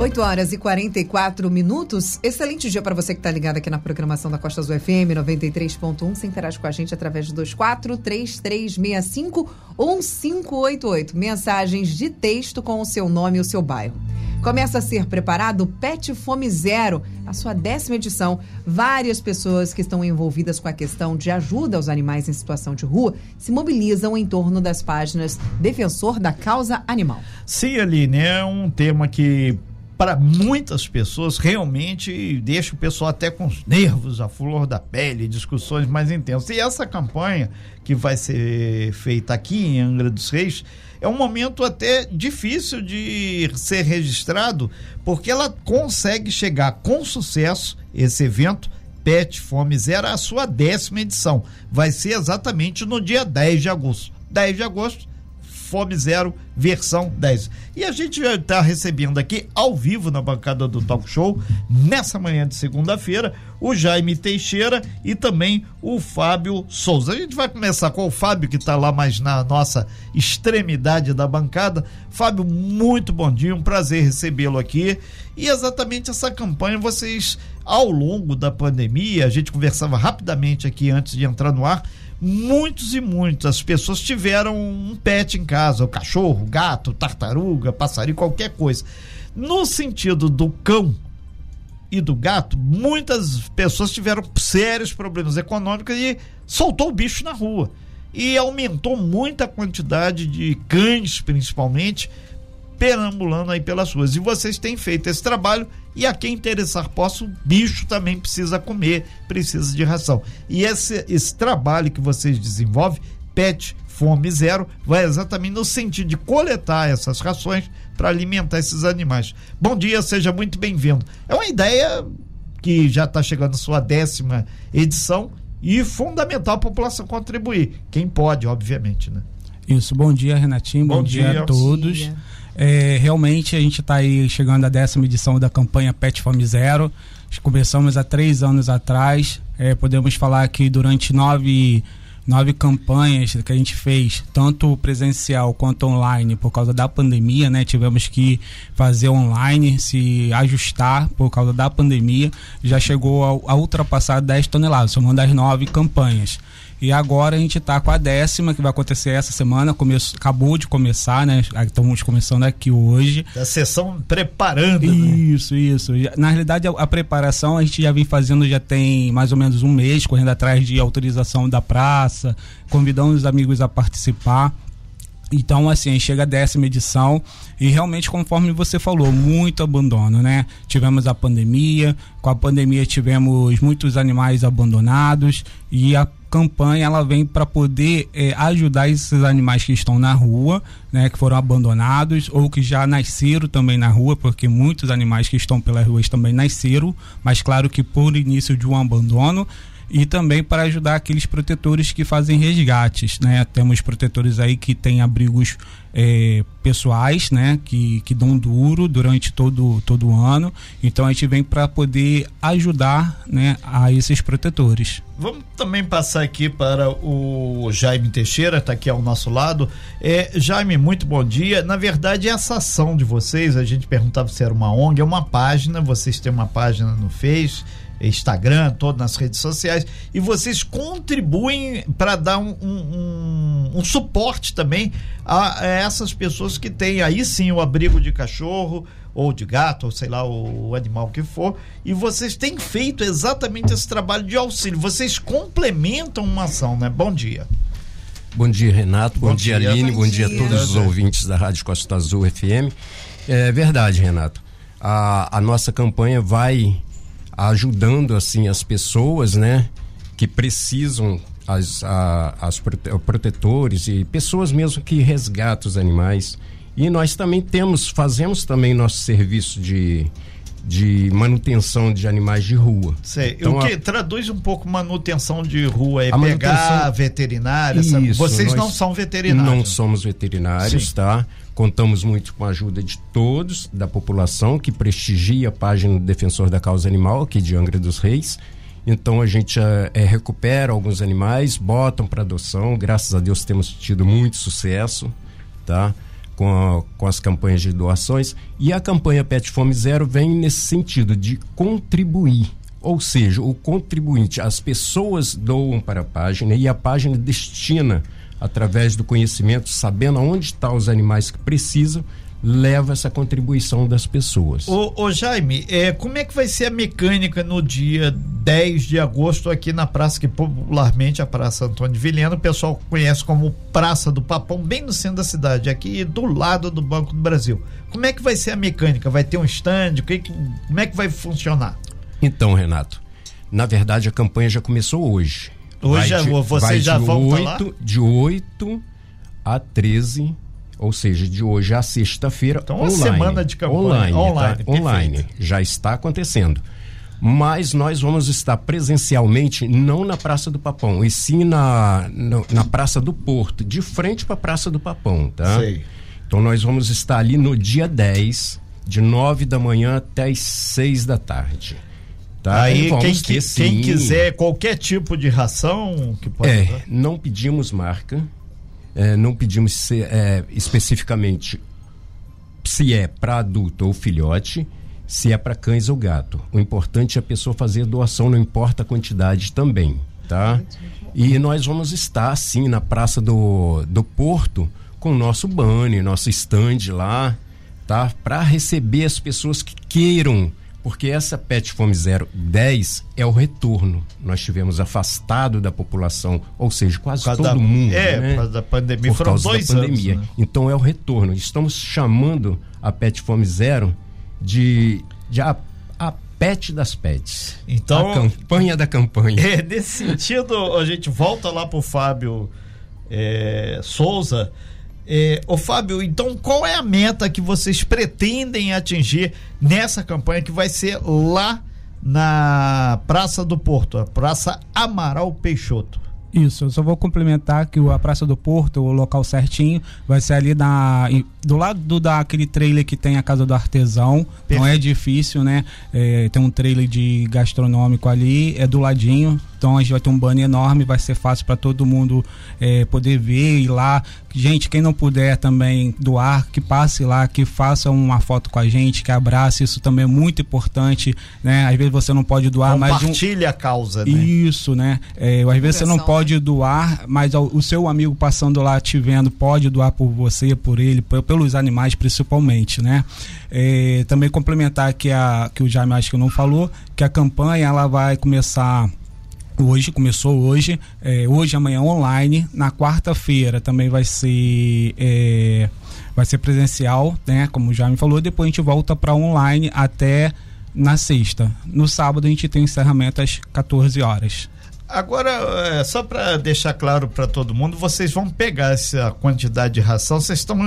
8 horas e 44 minutos. Excelente dia para você que está ligado aqui na programação da Costa Azul FM 93.1. Você interage com a gente através do 2433651588. Mensagens de texto com o seu nome e o seu bairro. Começa a ser preparado o Pet Fome Zero, a sua décima edição. Várias pessoas que estão envolvidas com a questão de ajuda aos animais em situação de rua se mobilizam em torno das páginas Defensor da Causa Animal. Sim, Aline, é um tema que para muitas pessoas realmente deixa o pessoal até com os nervos, a flor da pele, discussões mais intensas. E essa campanha que vai ser feita aqui em Angra dos Reis é um momento até difícil de ser registrado, porque ela consegue chegar com sucesso esse evento Pet Fome Zero a sua décima edição. Vai ser exatamente no dia 10 de agosto. 10 de agosto Fome Zero versão 10. E a gente está recebendo aqui ao vivo na bancada do Talk Show, nessa manhã de segunda-feira, o Jaime Teixeira e também o Fábio Souza. A gente vai começar com o Fábio, que está lá mais na nossa extremidade da bancada. Fábio, muito bom dia, um prazer recebê-lo aqui. E exatamente essa campanha vocês, ao longo da pandemia, a gente conversava rapidamente aqui antes de entrar no ar muitos e muitas pessoas tiveram um pet em casa, o cachorro, gato, tartaruga, passarinho, qualquer coisa. No sentido do cão e do gato, muitas pessoas tiveram sérios problemas econômicos e soltou o bicho na rua. E aumentou muito a quantidade de cães, principalmente, perambulando aí pelas ruas. E vocês têm feito esse trabalho e a quem interessar possa, o bicho também precisa comer, precisa de ração. E esse, esse trabalho que vocês desenvolvem, Pet Fome Zero, vai exatamente no sentido de coletar essas rações para alimentar esses animais. Bom dia, seja muito bem-vindo. É uma ideia que já está chegando à sua décima edição e fundamental a população contribuir. Quem pode, obviamente, né? Isso, bom dia, Renatinho, bom, bom dia, dia, a todos. Dia. É, realmente a gente está aí chegando à décima edição da campanha Pet Fome Zero. Começamos há três anos atrás. É, podemos falar que durante nove, nove campanhas que a gente fez, tanto presencial quanto online, por causa da pandemia, né? Tivemos que fazer online, se ajustar por causa da pandemia. Já chegou a, a ultrapassar 10 toneladas, somando as nove campanhas. E agora a gente está com a décima, que vai acontecer essa semana. Começo, acabou de começar, né? Estamos começando aqui hoje. A sessão preparando. Isso, né? isso. Na realidade, a, a, preparação a gente já vem fazendo já tem mais ou menos um mês, correndo atrás de autorização da praça, convidando os amigos a participar. Então, assim, chega a décima edição e realmente, conforme você falou, muito abandono, né? Tivemos a pandemia, com a pandemia tivemos muitos animais abandonados e a campanha ela vem para poder é, ajudar esses animais que estão na rua, né, que foram abandonados ou que já nasceram também na rua, porque muitos animais que estão pelas ruas também nasceram, mas claro que por início de um abandono e também para ajudar aqueles protetores que fazem resgates, né? Temos protetores aí que têm abrigos é, pessoais, né? Que, que dão duro durante todo, todo o ano. Então a gente vem para poder ajudar, né? A esses protetores. Vamos também passar aqui para o Jaime Teixeira, está aqui ao nosso lado. É, Jaime, muito bom dia. Na verdade, essa ação de vocês, a gente perguntava se era uma ONG, é uma página, vocês têm uma página no Face Instagram, todo nas redes sociais, e vocês contribuem para dar um, um, um, suporte também a, a, essas pessoas que têm aí sim o abrigo de cachorro ou de gato, ou sei lá, o, o animal que for, e vocês têm feito exatamente esse trabalho de auxílio. Vocês complementam uma ação, né? Bom dia. Bom dia, Renato. Bom, bom dia, dia, Aline. Bom, bom dia. dia a todos os ouvintes da Rádio Costa Azul FM. É verdade, Renato. A, a nossa campanha vai ajudando assim as pessoas, né, que precisam as, a, as protetores e pessoas mesmo que resgatam os animais. E nós também temos, fazemos também nosso serviço de, de manutenção de animais de rua. Sei. Então, o que a, traduz um pouco manutenção de rua é pegar veterinária. Isso, Vocês não são veterinários. Não somos veterinários, Sim. tá? Contamos muito com a ajuda de todos, da população, que prestigia a página do Defensor da Causa Animal, aqui de Angra dos Reis. Então a gente é, recupera alguns animais, botam para adoção. Graças a Deus temos tido muito sucesso, tá? com, a, com as campanhas de doações e a campanha Pet Fome Zero vem nesse sentido de contribuir. Ou seja, o contribuinte, as pessoas doam para a página e a página destina, através do conhecimento, sabendo onde estão os animais que precisam, leva essa contribuição das pessoas. Ô, ô, Jaime, é, como é que vai ser a mecânica no dia 10 de agosto aqui na praça, que popularmente é a Praça Antônio Vilhena, o pessoal conhece como Praça do Papão, bem no centro da cidade, aqui do lado do Banco do Brasil. Como é que vai ser a mecânica? Vai ter um stand? Como é que vai funcionar? Então, Renato, na verdade a campanha já começou hoje. Hoje já, de, vocês já vão 8, De 8 a 13 ou seja, de hoje à sexta-feira, então, online. Uma semana de campanha online, online, tá? online já está acontecendo. Mas nós vamos estar presencialmente não na Praça do Papão, e sim na, na, na Praça do Porto, de frente para a Praça do Papão, tá? Sei. Então nós vamos estar ali no dia 10, de 9 da manhã até as 6 da tarde. Tá? Aí quem, ter, quem quiser qualquer tipo de ração que pode É, não pedimos marca é, não pedimos se, é, especificamente se é para adulto ou filhote, se é para cães ou gato. O importante é a pessoa fazer doação, não importa a quantidade também, tá? E nós vamos estar, sim, na Praça do, do Porto, com o nosso banner, nosso stand lá, tá? Para receber as pessoas que queiram porque essa PET Fome Zero 10 é o retorno. Nós tivemos afastado da população, ou seja, quase todo da, mundo. É, né? por causa da pandemia, por causa da pandemia. Anos, né? Então é o retorno. Estamos chamando a PET Fome Zero de, de a, a PET das PETs. Então, a campanha da campanha. É, nesse sentido, a gente volta lá para o Fábio é, Souza é, ô Fábio, então qual é a meta que vocês pretendem atingir nessa campanha que vai ser lá na Praça do Porto, a Praça Amaral Peixoto? Isso, eu só vou complementar que a Praça do Porto, o local certinho, vai ser ali na, do lado do, daquele trailer que tem a Casa do Artesão. Perfeito. Não é difícil, né? É, tem um trailer de gastronômico ali, é do ladinho. Então a gente vai ter um banner enorme, vai ser fácil para todo mundo é, poder ver e lá. Gente, quem não puder também doar, que passe lá, que faça uma foto com a gente, que abrace, isso também é muito importante, né? Às vezes você não pode doar, mas compartilha um... a causa, né? Isso, né? É, às vezes você não pode doar, mas o seu amigo passando lá te vendo pode doar por você, por ele, pelos animais principalmente, né? É, também complementar que a que o Jaime acho que não falou, que a campanha ela vai começar Hoje, começou hoje, é, hoje, amanhã online. Na quarta-feira também vai ser. É, vai ser presencial, né? Como já me falou. Depois a gente volta para online até na sexta. No sábado a gente tem encerramento às 14 horas. Agora, é, só para deixar claro para todo mundo, vocês vão pegar essa quantidade de ração, vocês estão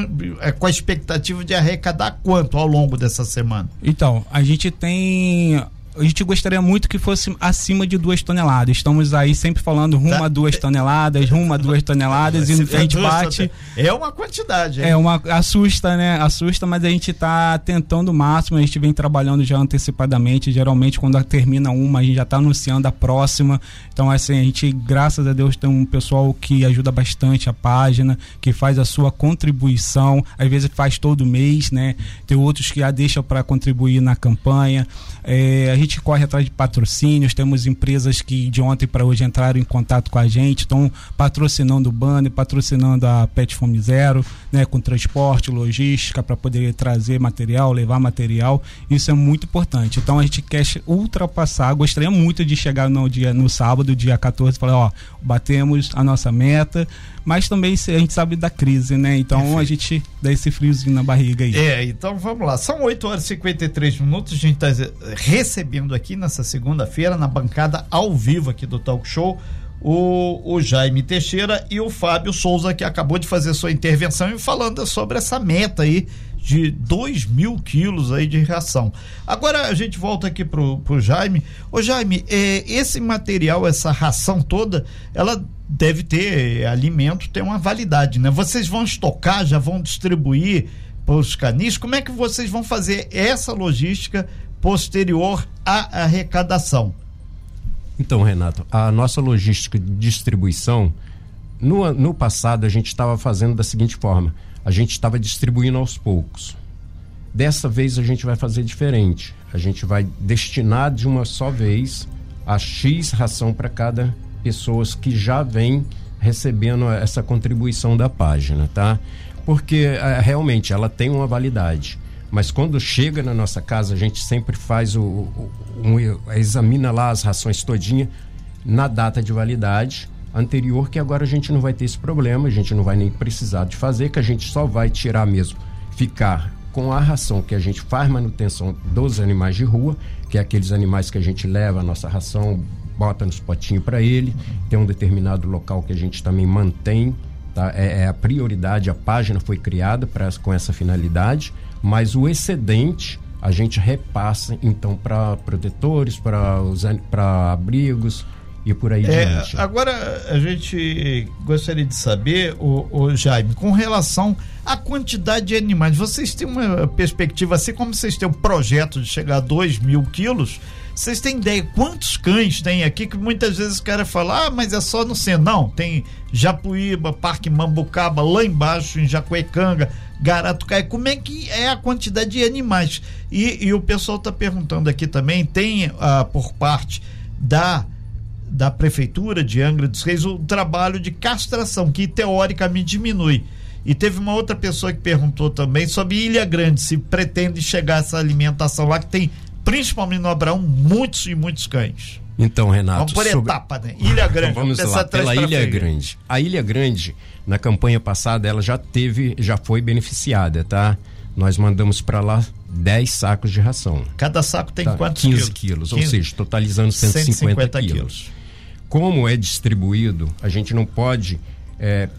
é, com a expectativa de arrecadar quanto ao longo dessa semana? Então, a gente tem a gente gostaria muito que fosse acima de duas toneladas. Estamos aí sempre falando rumo tá. a duas toneladas, rumo a duas toneladas, e a gente bate. É uma quantidade, hein? É uma. Assusta, né? Assusta, mas a gente está tentando o máximo, a gente vem trabalhando já antecipadamente. Geralmente, quando termina uma, a gente já está anunciando a próxima. Então, assim, a gente, graças a Deus, tem um pessoal que ajuda bastante a página, que faz a sua contribuição, às vezes faz todo mês, né? Tem outros que já deixam para contribuir na campanha. É, a gente corre atrás de patrocínios, temos empresas que de ontem para hoje entraram em contato com a gente, estão patrocinando o banner, patrocinando a Pet Fome Zero, né, com transporte, logística, para poder trazer material, levar material. Isso é muito importante. Então a gente quer ultrapassar, gostaria muito de chegar no dia no sábado, dia 14, e falar, ó, batemos a nossa meta mas também a gente sabe da crise, né? Então Perfeito. a gente dá esse friozinho na barriga aí. É, então vamos lá. São 8 horas e 53 minutos. A gente está recebendo aqui nessa segunda-feira, na bancada ao vivo aqui do Talk Show. O, o, Jaime Teixeira e o Fábio Souza, que acabou de fazer sua intervenção e falando sobre essa meta aí de 2 mil quilos aí de ração. Agora a gente volta aqui pro, pro Jaime. Ô Jaime, é, esse material, essa ração toda, ela deve ter alimento, tem uma validade, né? Vocês vão estocar, já vão distribuir para os canis? Como é que vocês vão fazer essa logística posterior à arrecadação? Então, Renato, a nossa logística de distribuição, no, no passado a gente estava fazendo da seguinte forma: a gente estava distribuindo aos poucos. Dessa vez a gente vai fazer diferente. A gente vai destinar de uma só vez a X ração para cada pessoa que já vem recebendo essa contribuição da página, tá? Porque é, realmente ela tem uma validade. Mas quando chega na nossa casa, a gente sempre faz o, o um, examina lá as rações todinha na data de validade anterior, que agora a gente não vai ter esse problema, a gente não vai nem precisar de fazer, que a gente só vai tirar mesmo, ficar com a ração que a gente faz manutenção dos animais de rua, que é aqueles animais que a gente leva a nossa ração, bota nos potinhos para ele, tem um determinado local que a gente também mantém, tá? É, é a prioridade, a página foi criada para com essa finalidade, mas o excedente a gente repassa então para protetores, para abrigos, e por aí é, diante. Agora, a gente gostaria de saber, o, o, Jaime, com relação à quantidade de animais, vocês têm uma perspectiva, assim como vocês têm um projeto de chegar a 2 mil quilos, vocês têm ideia quantos cães tem aqui que muitas vezes o cara fala, ah, mas é só no centro. Não, tem Japuíba, Parque Mambucaba, lá embaixo em Jacuecanga, Garatucaia. Como é que é a quantidade de animais? E, e o pessoal está perguntando aqui também, tem ah, por parte da da prefeitura de Angra dos Reis o trabalho de castração que teoricamente diminui. E teve uma outra pessoa que perguntou também sobre Ilha Grande, se pretende chegar essa alimentação lá que tem, principalmente no Abraão, muitos e muitos cães. Então, Renato. Vamos por sobre... etapa, né? Ilha Grande. vamos lá, pela Ilha Grande. A Ilha Grande, na campanha passada, ela já teve, já foi beneficiada, tá? Nós mandamos para lá 10 sacos de ração. Cada saco tem tá, quantos 15 quilos? quilos 15, ou seja, totalizando 150, 150 quilos. quilos como é distribuído, a gente não pode é,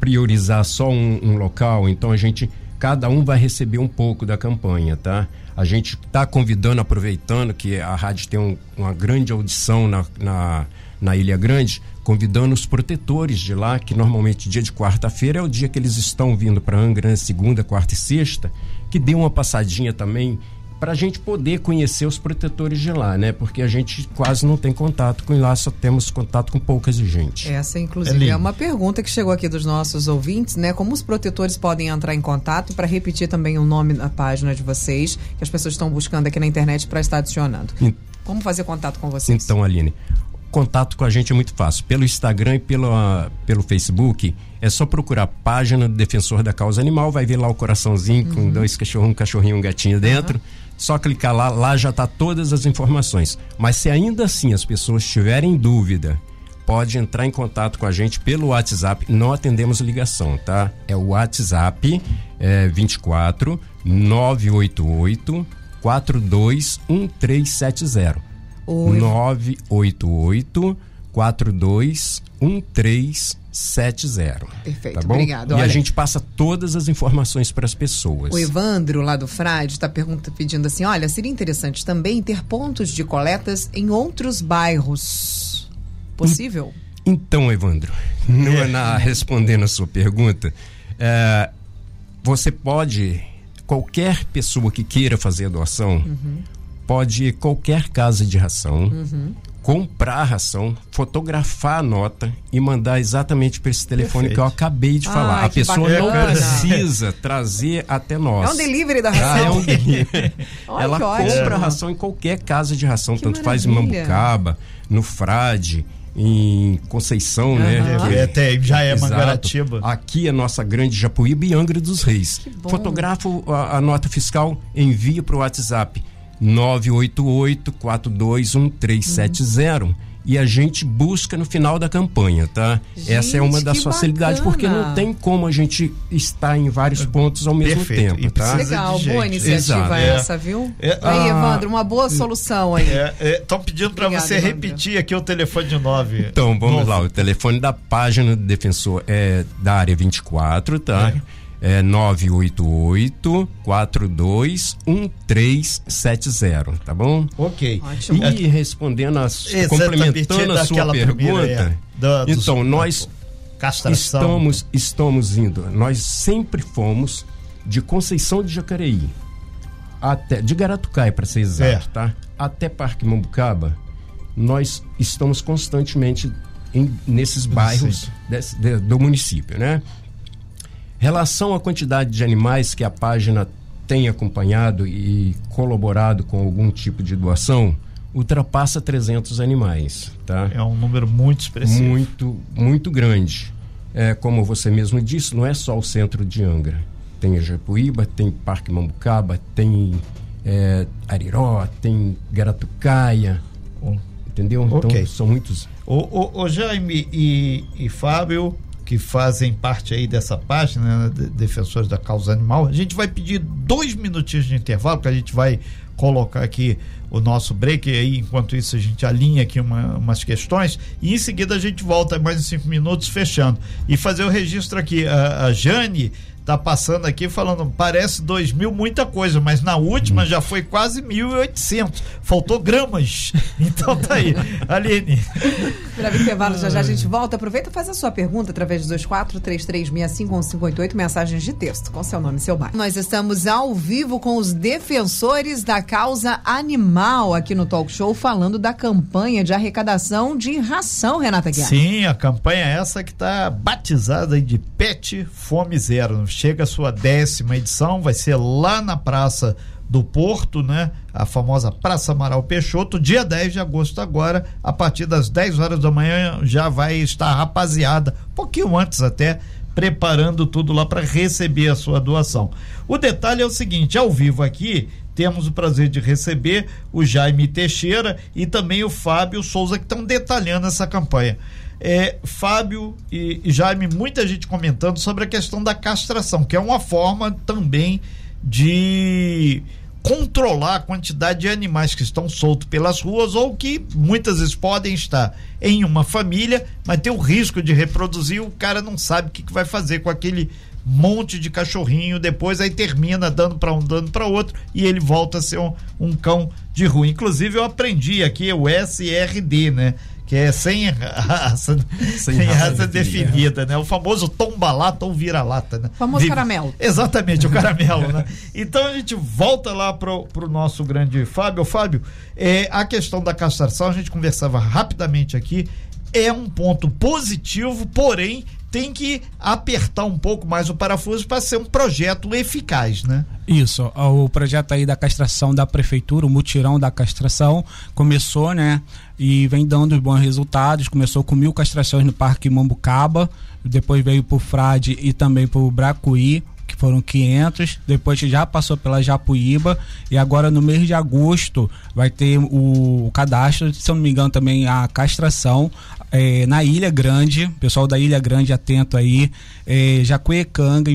priorizar só um, um, local, então a gente, cada um vai receber um pouco da campanha, tá? A gente está convidando, aproveitando que a rádio tem um, uma grande audição na, na, na Ilha Grande, convidando os protetores de lá, que normalmente dia de quarta-feira é o dia que eles estão vindo para Angra, né? segunda, quarta e sexta, que dê uma passadinha também para a gente poder conhecer os protetores de lá, né? Porque a gente quase não tem contato com lá, só temos contato com poucas gente. Essa, inclusive, é, é, uma pergunta que chegou aqui dos nossos ouvintes, né? Como os protetores podem entrar em contato para repetir também o nome da página de vocês, que as pessoas estão buscando aqui na internet para estar adicionando. Como fazer contato com vocês? Então, Aline, contato com a gente é muito fácil. Pelo Instagram e pelo, uh, pelo Facebook, é só procurar a página do Defensor da Causa Animal, vai ver lá o coraçãozinho uhum. com dois cachorros, um cachorrinho e um gatinho dentro. Uhum só clicar lá, lá já está todas as informações. Mas se ainda assim as pessoas tiverem dúvida, pode entrar em contato com a gente pelo WhatsApp. Não atendemos ligação, tá? É o WhatsApp é, 24 988 421370. Oi. 988 421370. 70. Perfeito, tá bom? obrigado. E Olha, a gente passa todas as informações para as pessoas. O Evandro, lá do Frade, está pedindo assim: olha, seria interessante também ter pontos de coletas em outros bairros. Possível? Então, Evandro, é. na, respondendo a sua pergunta, é, você pode, qualquer pessoa que queira fazer a doação, uhum. pode ir qualquer casa de ração, uhum comprar a ração, fotografar a nota e mandar exatamente para esse telefone Perfeito. que eu acabei de falar. a pessoa bacana. não precisa trazer até nós. É um delivery da ração. Ah, é um delivery. Ela compra a ração em qualquer casa de ração, que tanto maravilha. faz em Mambucaba, no Frade, em Conceição, uhum. né? É, até já é Mangaratiba. Aqui é nossa grande Japuíba e Angra dos Reis. Fotografo a, a nota fiscal, envia para o WhatsApp 988-421370. Uhum. E a gente busca no final da campanha, tá? Gente, Essa é uma das facilidades, bacana. porque não tem como a gente estar em vários pontos ao mesmo Perfeito. tempo, tá? Legal, boa iniciativa Exato. essa, é. viu? É, aí, ah, Evandro, uma boa solução aí. Estão é, é, pedindo para você Evandro. repetir aqui o telefone de 9. Então, vamos Novo. lá. O telefone da página do defensor é da área 24, tá? É é 988 421370, tá bom? Ok. Ótimo. E respondendo a, complementando a sua pergunta, é, do, então nós castração. estamos estamos indo, nós sempre fomos de Conceição de Jacareí até de Garatucaia para ser exato, é. tá? Até Parque Mambucaba, nós estamos constantemente em, nesses bairros desse, de, do município, né? Relação à quantidade de animais que a página tem acompanhado e colaborado com algum tipo de doação, ultrapassa 300 animais, tá? É um número muito expressivo. Muito, muito grande. É, como você mesmo disse, não é só o centro de Angra. Tem Japuíba, tem Parque Mambucaba, tem é, Ariró, tem Garatucaia, oh. entendeu? Então okay. são muitos. O, o, o Jaime e, e Fábio, que fazem parte aí dessa página, né, de Defensores da Causa Animal, a gente vai pedir dois minutinhos de intervalo, que a gente vai colocar aqui o nosso break, e aí enquanto isso a gente alinha aqui uma, umas questões, e em seguida a gente volta mais uns cinco minutos fechando. E fazer o registro aqui, a, a Jane tá passando aqui falando, parece dois mil muita coisa, mas na última hum. já foi quase mil e oitocentos. Faltou gramas. Então tá aí. Aline. Breve intervalo, já já a gente volta. Aproveita e faz a sua pergunta através dos 2433651588, mensagens de texto, com seu nome e seu bairro. Nós estamos ao vivo com os defensores da causa animal aqui no Talk Show, falando da campanha de arrecadação de ração, Renata Guiar. Sim, a campanha é essa que está batizada de Pet Fome Zero chega a sua décima edição, vai ser lá na Praça do Porto, né? A famosa Praça Amaral Peixoto, dia 10 de agosto agora, a partir das 10 horas da manhã já vai estar rapaziada, pouquinho antes até, preparando tudo lá para receber a sua doação. O detalhe é o seguinte, ao vivo aqui, temos o prazer de receber o Jaime Teixeira e também o Fábio Souza que estão detalhando essa campanha é, Fábio e, Jaime, muita gente comentando sobre a questão da castração, que é uma forma também de controlar a quantidade de animais que estão soltos pelas ruas ou que muitas vezes podem estar em uma família, mas tem o risco de reproduzir, o cara não sabe o que, que vai fazer com aquele monte de cachorrinho, depois aí termina dando para um, dando para outro e ele volta a ser um, um cão de rua. Inclusive eu aprendi aqui o SRD, né? Que é sem raça, sem, sem raça, raça definida, né? O famoso tomba-lata ou vira-lata, né? O famoso Vive... caramelo. Exatamente, o caramelo, né? Então a gente volta lá pro, pro nosso grande Fábio. Fábio, é, a questão da castração, a gente conversava rapidamente aqui, é um ponto positivo, porém tem que apertar um pouco mais o parafuso para ser um projeto eficaz, né? Isso, o projeto aí da castração da prefeitura, o mutirão da castração, começou, né? E vem dando bons resultados. Começou com mil castrações no Parque Mambucaba, depois veio para o Frade e também para o Bracuí, que foram 500, depois já passou pela Japuíba e agora no mês de agosto vai ter o, o cadastro, se não me engano também a castração é, na Ilha Grande, pessoal da Ilha Grande atento aí, é, Jacuecanga,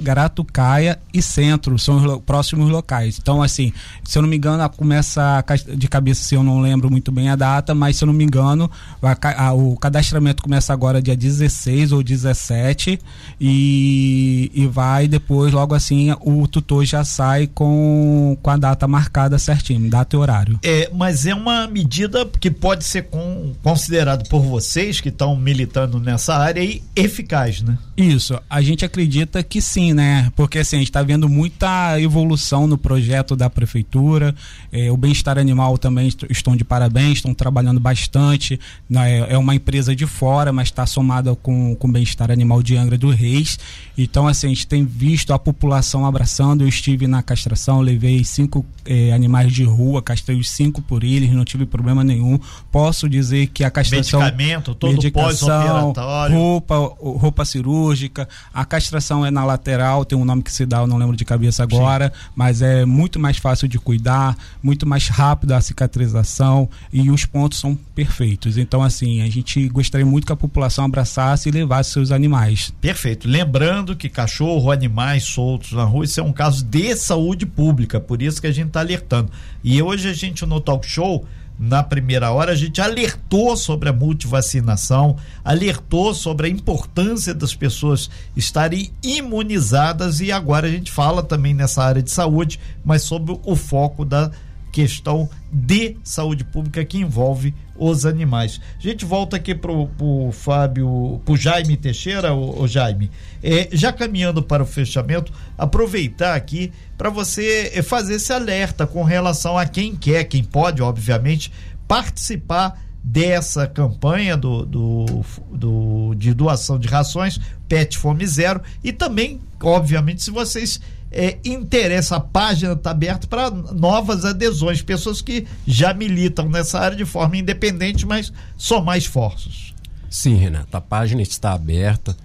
Garatucaia e Centro são os próximos locais. Então, assim, se eu não me engano, começa de cabeça, se eu não lembro muito bem a data, mas se eu não me engano, a, a, o cadastramento começa agora dia 16 ou 17 e, e vai depois, logo assim, o tutor já sai com, com a data marcada certinho, data e horário. É, mas é uma medida que pode ser com, considerada por vocês que estão militando nessa área e eficaz, né? Isso, a gente acredita que sim, né? Porque assim, a gente está vendo muita evolução no projeto da prefeitura, é, o bem-estar animal também estão de parabéns, estão trabalhando bastante, né? é uma empresa de fora, mas está somada com o bem-estar animal de Angra do Reis, então assim, a gente tem visto a população abraçando, eu estive na castração, levei cinco é, animais de rua, castrei os cinco por eles, não tive problema nenhum, posso dizer que a castração... Medicamento, todo pós-operatório. Roupa, roupa cirúrgica, a castração é na lateral, tem um nome que se dá, eu não lembro de cabeça agora, Sim. mas é muito mais fácil de cuidar, muito mais rápido a cicatrização e os pontos são perfeitos. Então, assim, a gente gostaria muito que a população abraçasse e levasse seus animais. Perfeito. Lembrando que cachorro, animais soltos na rua, isso é um caso de saúde pública, por isso que a gente está alertando. E hoje a gente no Talk Show na primeira hora, a gente alertou sobre a multivacinação, alertou sobre a importância das pessoas estarem imunizadas e agora a gente fala também nessa área de saúde, mas sobre o foco da questão de saúde pública que envolve os animais. A gente volta aqui pro, pro Fábio, pro Jaime Teixeira, o, o Jaime. É, já caminhando para o fechamento, aproveitar aqui para você é, fazer esse alerta com relação a quem quer, quem pode, obviamente, participar dessa campanha do, do, do, de doação de rações Pet Fome Zero e também, obviamente, se vocês é, interessa, a página está aberta para novas adesões, pessoas que já militam nessa área de forma independente, mas somar esforços. Sim, Renato, a página está aberta.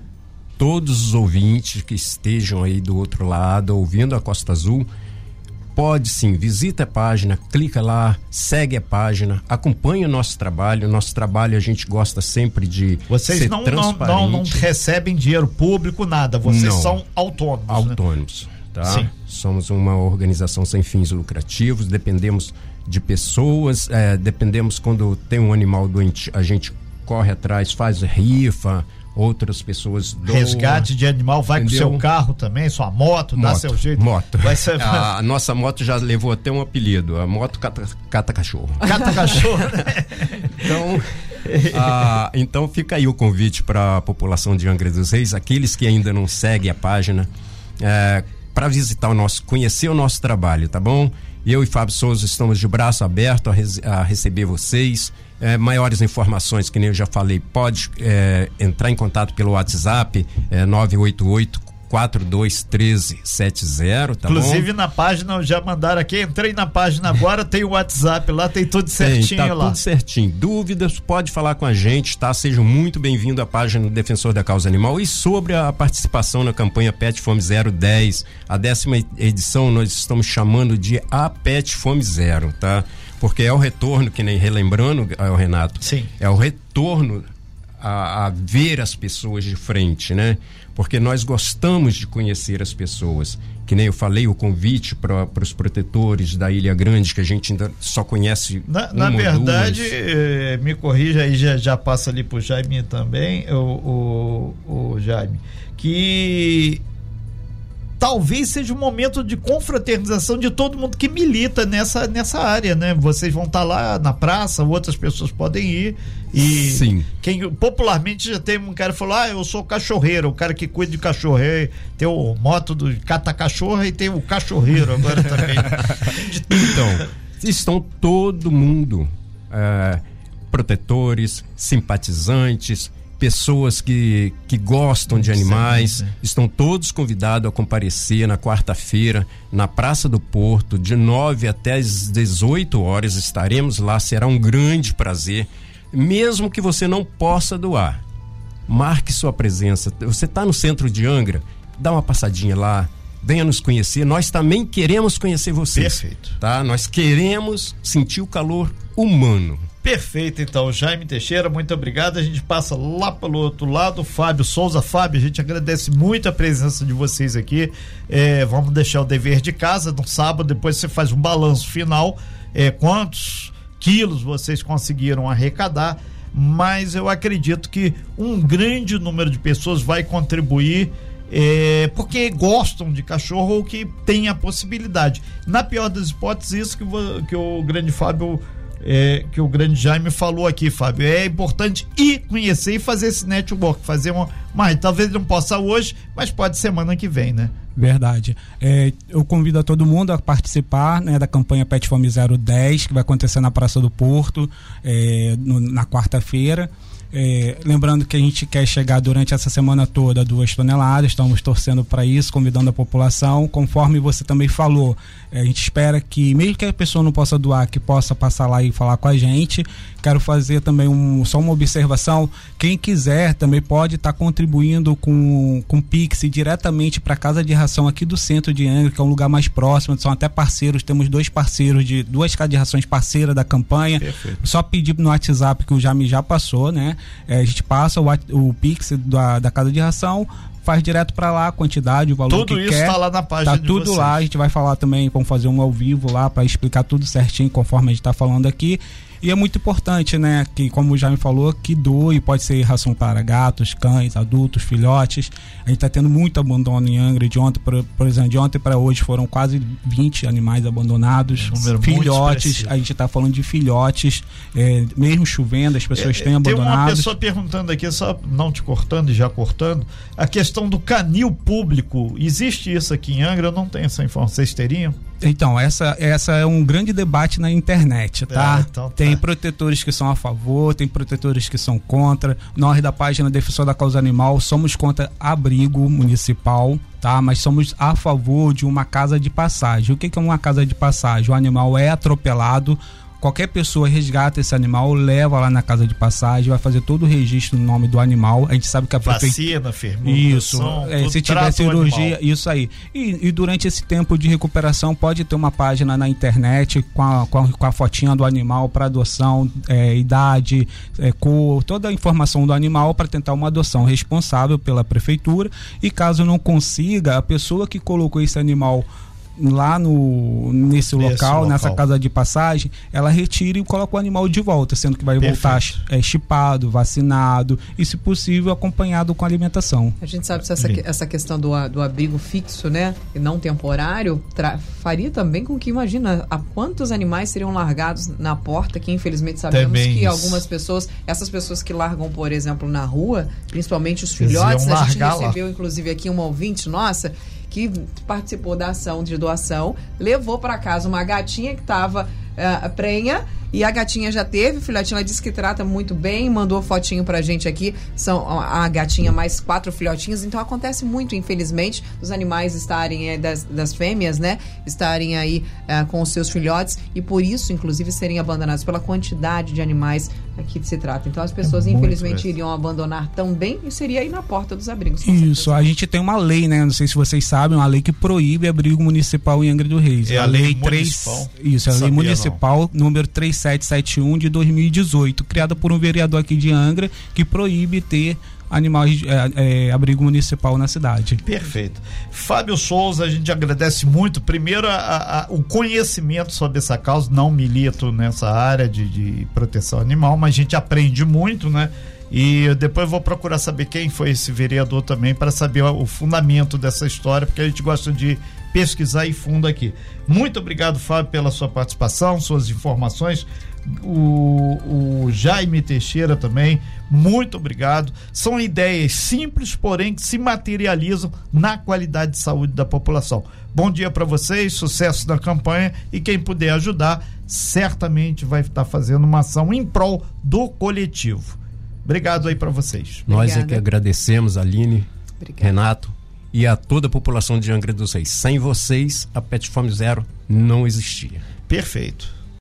Todos os ouvintes que estejam aí do outro lado ouvindo a Costa Azul, pode sim, visita a página, clica lá, segue a página, acompanha o nosso trabalho. Nosso trabalho a gente gosta sempre de vocês ser não, transparente. Não, não, não recebem dinheiro público, nada. Vocês são autônomos. Né? Autônomos. Né? Tá? Sim. Somos uma organização sem fins lucrativos, dependemos de pessoas, é, dependemos quando tem um animal doente, a gente corre atrás, faz rifa, outras pessoas doam. Resgate de animal, vai Entendeu? com seu carro também, sua moto, moto dá seu jeito. Moto. Ser... a, nossa moto já levou até um apelido, a moto cata, cata cachorro. Cata cachorro, né? então, ah, então fica aí o convite para a população de Angra dos Reis, aqueles que ainda não seguem a página, é, para visitar o nosso, conhecer o nosso trabalho, tá bom? Eu e Fábio Souza estamos de braço aberto a, a receber vocês. É, maiores informações, que nem eu já falei, pode é, entrar em contato pelo WhatsApp é, 988 421370, tá Inclusive bom? na página, já mandaram aqui, entrei na página agora, tem o WhatsApp lá, tem tudo certinho tem, tá lá. tudo certinho. Dúvidas, pode falar com a gente, tá? Sejam muito bem-vindos à página do Defensor da Causa Animal e sobre a participação na campanha Pet Fome 010, a décima edição nós estamos chamando de A Pet Fome Zero, tá? Porque é o retorno, que nem relembrando, é o Renato, Sim. é o retorno a, a ver as pessoas de frente, né? Porque nós gostamos de conhecer as pessoas. Que nem eu falei, o convite para os protetores da Ilha Grande, que a gente ainda só conhece. Na, na verdade, eh, me corrija aí, já, já passa ali para o Jaime também, o, o, o Jaime, que talvez seja um momento de confraternização de todo mundo que milita nessa, nessa área, né? Vocês vão estar tá lá na praça, outras pessoas podem ir. E Sim. quem popularmente já tem um cara que falou: Ah, eu sou cachorreiro, o cara que cuida de cachorro. Tem o moto do cata cachorro e tem o cachorreiro agora também. então, estão todo mundo. É, protetores, simpatizantes, pessoas que, que gostam de animais. Estão todos convidados a comparecer na quarta-feira na Praça do Porto, de 9 até as 18 horas. Estaremos lá, será um grande prazer. Mesmo que você não possa doar, marque sua presença. Você está no centro de Angra, dá uma passadinha lá, venha nos conhecer. Nós também queremos conhecer você. Perfeito. Tá? Nós queremos sentir o calor humano. Perfeito, então, Jaime Teixeira, muito obrigado. A gente passa lá pelo outro lado, Fábio Souza. Fábio, a gente agradece muito a presença de vocês aqui. É, vamos deixar o dever de casa no sábado, depois você faz um balanço final. É, quantos quilos vocês conseguiram arrecadar? Mas eu acredito que um grande número de pessoas vai contribuir. É, porque gostam de cachorro ou que tem a possibilidade. Na pior das hipóteses, isso que, que o grande Fábio é, que o grande Jaime falou aqui, Fábio. É importante ir conhecer e fazer esse network, fazer uma. Mas talvez não possa hoje, mas pode semana que vem, né? Verdade. É, eu convido a todo mundo a participar né, da campanha Pet Fome 010, que vai acontecer na Praça do Porto, é, no, na quarta-feira. É, lembrando que a gente quer chegar durante essa semana toda a duas toneladas, estamos torcendo para isso, convidando a população. Conforme você também falou, é, a gente espera que, mesmo que a pessoa não possa doar, que possa passar lá e falar com a gente. Quero fazer também um, só uma observação. Quem quiser também pode estar tá contribuindo com, com Pix diretamente para a Casa de Ração aqui do centro de Angra, que é um lugar mais próximo. São até parceiros, temos dois parceiros de duas casas de rações parceiras da campanha. Perfeito. Só pedir no WhatsApp que o Jami já passou, né? É, a gente passa o, o Pix da, da Casa de Ração, faz direto para lá a quantidade, o valor tudo que quer. Tudo isso está lá na página Tá tudo vocês. lá, a gente vai falar também, vamos fazer um ao vivo lá para explicar tudo certinho conforme a gente está falando aqui. E é muito importante, né, que como já me falou, que doe, pode ser ração para gatos, cães, adultos, filhotes. A gente está tendo muito abandono em Angra. De ontem, por, por exemplo, de ontem para hoje foram quase 20 animais abandonados. Um filhotes, a gente está falando de filhotes, é, mesmo chovendo, as pessoas é, têm abandonado. Tem uma pessoa perguntando aqui, só não te cortando e já cortando, a questão do canil público. Existe isso aqui em Angra? Eu não tenho essa informação. Vocês teriam? Então, essa, essa é um grande debate na internet, tá? É, então tá? Tem protetores que são a favor, tem protetores que são contra. Nós da página Defensor da Causa Animal somos contra abrigo municipal, tá? Mas somos a favor de uma casa de passagem. O que, que é uma casa de passagem? O animal é atropelado qualquer pessoa resgata esse animal, leva lá na casa de passagem, vai fazer todo o registro no nome do animal. A gente sabe que a vacina, fermentação, isso, é, se tiver cirurgia, isso aí. E, e, durante esse tempo de recuperação pode ter uma página na internet com a, com a, com a fotinha do animal para adoção, é, idade, é, cor, toda a informação do animal para tentar uma adoção responsável pela prefeitura. E caso não consiga, a pessoa que colocou esse animal lá no nesse local, local, nessa casa de passagem, ela retira e coloca o animal de volta, sendo que vai Perfeito. voltar é, chipado, vacinado e, se possível, acompanhado com alimentação. A gente sabe se essa, essa questão do, do abrigo fixo, né, e não temporário, faria também com que, imagina, a quantos animais seriam largados na porta, que infelizmente sabemos também que isso. algumas pessoas, essas pessoas que largam, por exemplo, na rua, principalmente os filhotes, a gente recebeu, lá. inclusive, aqui uma ouvinte nossa que participou da ação de doação, levou para casa uma gatinha que estava uh, prenha e a gatinha já teve, filhotinho, ela disse que trata muito bem, mandou fotinho pra gente aqui. São a gatinha mais quatro filhotinhos. Então acontece muito, infelizmente, os animais estarem, é, das, das fêmeas, né? Estarem aí é, com os seus filhotes e por isso, inclusive, serem abandonados pela quantidade de animais aqui se trata. Então as pessoas, é infelizmente, iriam abandonar também e seria aí na porta dos abrigos. Isso, a gente tem uma lei, né? Não sei se vocês sabem, uma lei que proíbe abrigo municipal em Angra do Reis. É a, a lei, lei 3. Municipal. Isso, é a lei municipal não. número 3 3771 de 2018, criada por um vereador aqui de Angra que proíbe ter animais é, é, abrigo municipal na cidade. Perfeito. Fábio Souza, a gente agradece muito. Primeiro, a, a, o conhecimento sobre essa causa. Não milito nessa área de, de proteção animal, mas a gente aprende muito, né? E depois vou procurar saber quem foi esse vereador também para saber o fundamento dessa história, porque a gente gosta de pesquisar e fundo aqui. Muito obrigado, Fábio, pela sua participação, suas informações. O, o, Jaime Teixeira também, muito obrigado. São ideias simples, porém que se materializam na qualidade de saúde da população. Bom dia para vocês, sucesso na campanha e quem puder ajudar, certamente vai estar fazendo uma ação em prol do coletivo. Obrigado aí para vocês. Nós Obrigada. é que agradecemos, Aline, Obrigada. Renato e a toda a população de Angra dos Reis. Sem vocês, a Pet Fome Zero não existia. Perfeito.